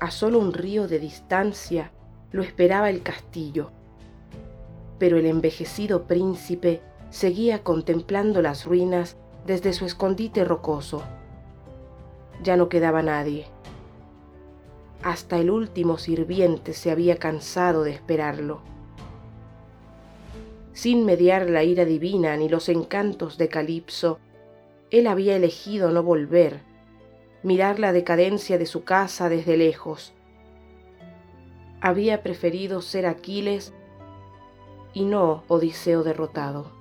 A solo un río de distancia lo esperaba el castillo, pero el envejecido príncipe seguía contemplando las ruinas desde su escondite rocoso. Ya no quedaba nadie. Hasta el último sirviente se había cansado de esperarlo. Sin mediar la ira divina ni los encantos de Calipso, él había elegido no volver, mirar la decadencia de su casa desde lejos. Había preferido ser Aquiles y no Odiseo derrotado.